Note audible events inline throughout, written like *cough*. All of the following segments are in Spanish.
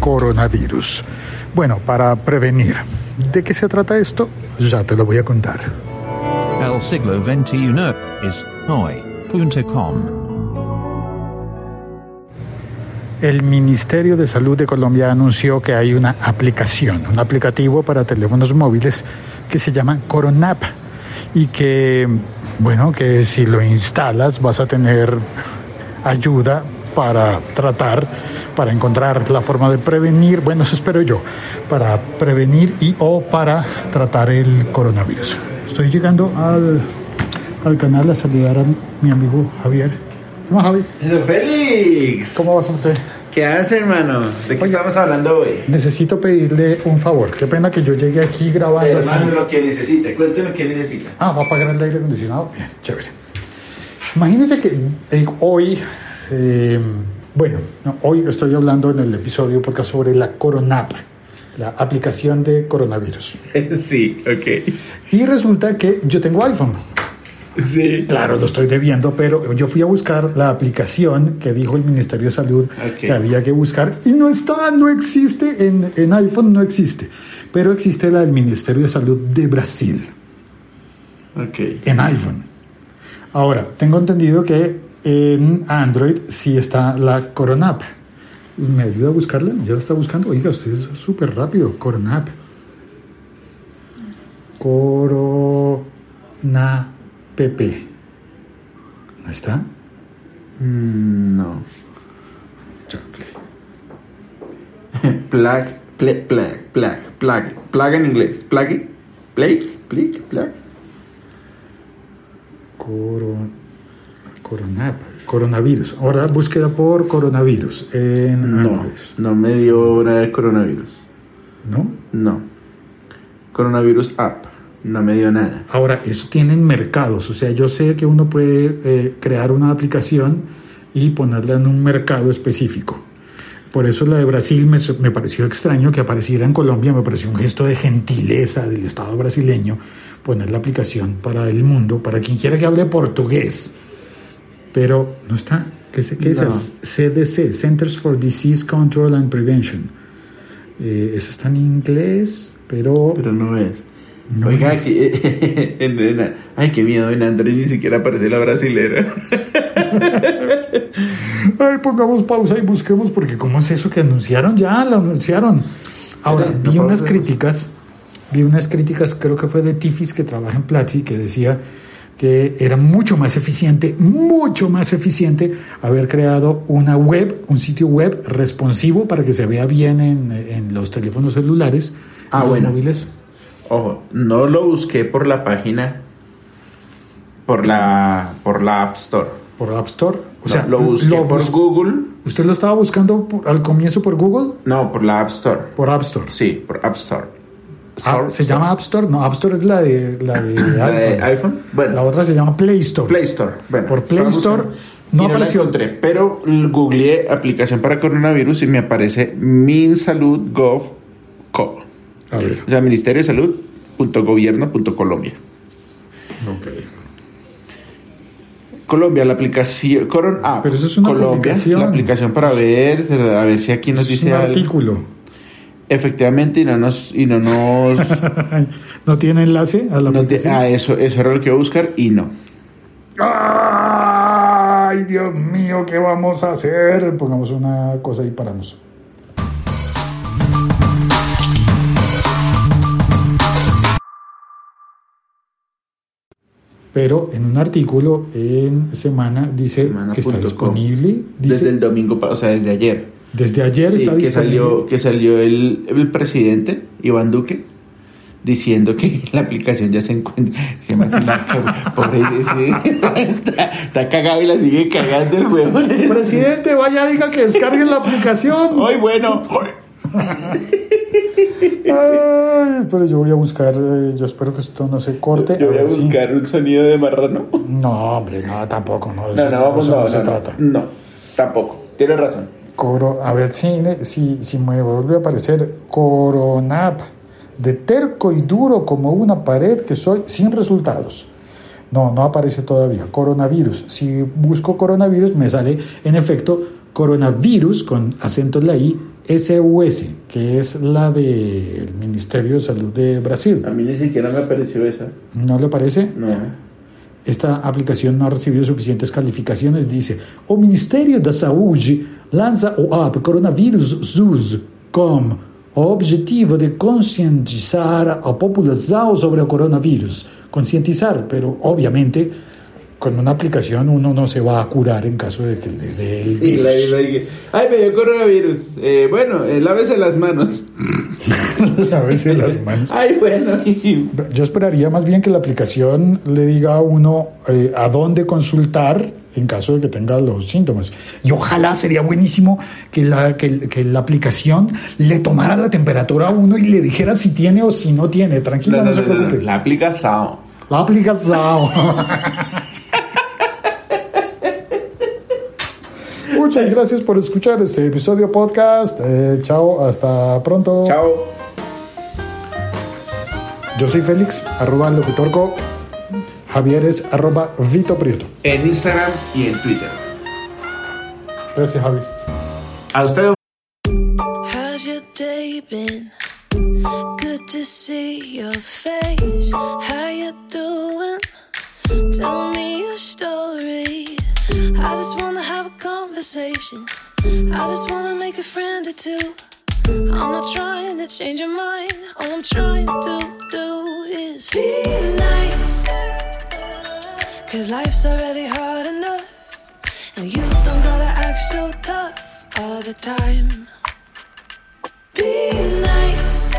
coronavirus. Bueno, para prevenir. ¿De qué se trata esto? Ya te lo voy a contar. El siglo XXI es hoy.com. El Ministerio de Salud de Colombia anunció que hay una aplicación, un aplicativo para teléfonos móviles que se llama Coronap y que, bueno, que si lo instalas vas a tener ayuda para tratar, para encontrar la forma de prevenir, bueno, eso espero yo, para prevenir y o para tratar el coronavirus. Estoy llegando al, al canal a saludar a mi amigo Javier. ¿Cómo Javi? Félix. ¿Cómo vas usted? ¿Qué hace, hermano? ¿De qué estamos hablando hoy? Necesito pedirle un favor. Qué pena que yo llegue aquí grabando. Hermano, lo que necesita. Cuénteme qué necesita. Ah, va a pagar el aire acondicionado. Bien, chévere. Imagínense que eh, hoy, eh, bueno, no, hoy estoy hablando en el episodio podcast sobre la Coronap, la aplicación de coronavirus. *laughs* sí, ok. Y resulta que yo tengo iPhone. Sí. Claro, lo estoy debiendo, pero yo fui a buscar la aplicación que dijo el Ministerio de Salud que había que buscar y no está, no existe, en, en iPhone no existe, pero existe la del Ministerio de Salud de Brasil. Ok. en iPhone. Ahora, tengo entendido que en Android sí está la Coronap. ¿Me ayuda a buscarla? ¿Ya la está buscando? Oiga, usted es súper rápido. Coronap. Corona PP. ¿No está? Mm, no. *laughs* Plug, plug, plug, plug, plug, plug en inglés. Plug, plug, plug, plug. Coro, Coronavirus. Ahora búsqueda por coronavirus en No, Android. no me dio nada de coronavirus. ¿No? No. Coronavirus app. No me dio nada. Ahora, eso tienen mercados, o sea, yo sé que uno puede eh, crear una aplicación y ponerla en un mercado específico. Por eso la de Brasil me, me pareció extraño que apareciera en Colombia, me pareció un gesto de gentileza del Estado brasileño poner la aplicación para el mundo, para quien quiera que hable portugués. Pero no está, ¿qué, qué es eso? CDC, Centers for Disease Control and Prevention. Eh, eso está en inglés, pero... Pero no es. No Oiga, es. aquí- *laughs* en- en- ay, qué miedo, en Android ni siquiera aparece la brasilera. *laughs* Ay, pongamos pausa y busquemos, porque ¿cómo es eso que anunciaron? Ya lo anunciaron. Ahora, vi no unas críticas, vi unas críticas, creo que fue de Tifis que trabaja en Platzi, que decía que era mucho más eficiente, mucho más eficiente haber creado una web, un sitio web responsivo para que se vea bien en, en los teléfonos celulares, Ah, en los bueno. móviles. Ojo, no lo busqué por la página, por la, por la App Store. Por App Store. O No, sea, lo busqué por bus- Google. ¿Usted lo estaba buscando por- al comienzo por Google? No, por la App Store. Por App Store. Sí, por App Store. Ah, ¿Se llama App Store? No, App Store es la de, la de *coughs* ¿La de iPhone. Bueno. La otra se llama Play Store. Play Store. Bueno, Por Play Store no apareció. encontré, pero googleé aplicación para coronavirus y me aparece minsalud.gov.co. A ver. O sea, Ministerio de Salud.gobierno.colombia. Ok. Colombia, la aplicación Coron App. Pero eso es una Colombia, publicación. la aplicación para ver, a ver si aquí nos Es dice un algo. artículo. Efectivamente, y no nos... Y no, nos *laughs* ¿No tiene enlace a la no te- ah, eso, eso era lo que iba a buscar y no. ¡Ay, Dios mío! ¿Qué vamos a hacer? Pongamos una cosa y paramos. Pero en un artículo en Semana dice Semana que está disponible. Dice, Desde el domingo, o sea, desde ayer. Desde ayer Sí, está que salió, que salió el, el presidente, Iván Duque, diciendo que *laughs* la aplicación ya se encuentra. Se llama así la por, pobre, *laughs* está, está cagado y la sigue cagando el huevón. Presidente, vaya, diga que descarguen la aplicación. Hoy, bueno. *laughs* Ay, pero yo voy a buscar, eh, yo espero que esto no se corte. Yo voy a buscar un sonido de marrano. No, hombre, no, tampoco, no. No, no, no, se no, no, trata. no, tampoco. Tienes razón. Coro, a ver si, si, si me vuelve a aparecer Coronap, de terco y duro como una pared que soy, sin resultados. No, no aparece todavía. Coronavirus. Si busco coronavirus, me sale en efecto coronavirus con acento en la I, SUS, que es la del Ministerio de Salud de Brasil. A mí ni siquiera me apareció esa. ¿No le parece? No. Esta aplicación no ha recibido suficientes calificações, dice. O Ministério da Saúde lança o app Coronavírus SUS com o objetivo de conscientizar a população sobre o coronavírus. Concientizar, pero obviamente con una aplicación uno no se va a curar en caso de que le dé el Y la, virus. y la dije, ay, me dio coronavirus. Eh, bueno, eh, lávese las manos. *laughs* veces las manos. Ay, bueno. Yo esperaría más bien que la aplicación le diga a uno eh, a dónde consultar en caso de que tenga los síntomas. Y ojalá sería buenísimo que la, que, que la aplicación le tomara la temperatura a uno y le dijera si tiene o si no tiene. Tranquilo, No, no, no, se no, no, preocupe. La aplica Sao. La aplicación. *laughs* Muchas gracias por escuchar este episodio podcast. Eh, chao, hasta pronto. Chao. Yo soy Félix, arroba locutorco. Javier es arroba Vito Prieto. En Instagram y en Twitter. Gracias, Javi. A usted. How's your day been? Good to see your face. How you doing? Tell me your story. I just wanna conversation. I just wanna make a friend or two. I'm not trying to change your mind. All I'm trying to do is be nice. Cause life's already hard enough. And you don't gotta act so tough all the time. Be nice.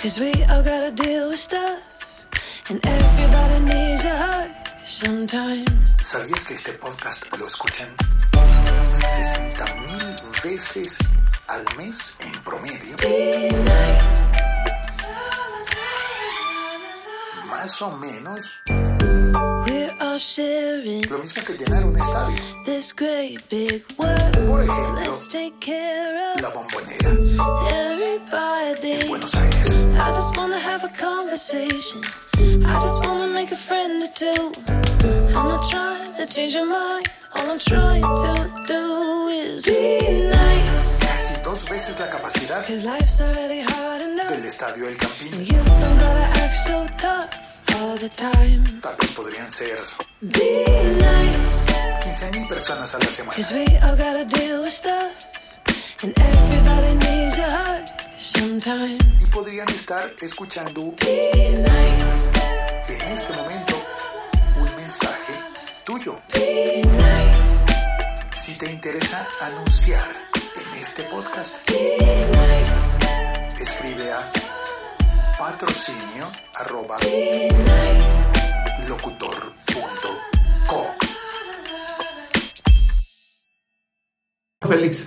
Cause we all gotta deal with stuff. And everybody needs a hug. ¿Sabías que este podcast lo escuchan 60 mil veces al mes en promedio? Más o menos lo mismo que llenar un estadio. this great big world. Por ejemplo, La bombonera en Buenos Aires. Conversation. I just wanna make a friend or two. I'm not trying to change your mind. All I'm trying to do is be nice. Casi dos veces la capacidad Cause life's already hard enough. del estadio El Campín. You don't gotta act so tough all the time. Tal vez podrían ser Be nice. 15 mil personas a la semana. Y podrían estar escuchando en este momento un mensaje tuyo. Si te interesa anunciar en este podcast, escribe a patrocinio arroba locutor.com. Félix.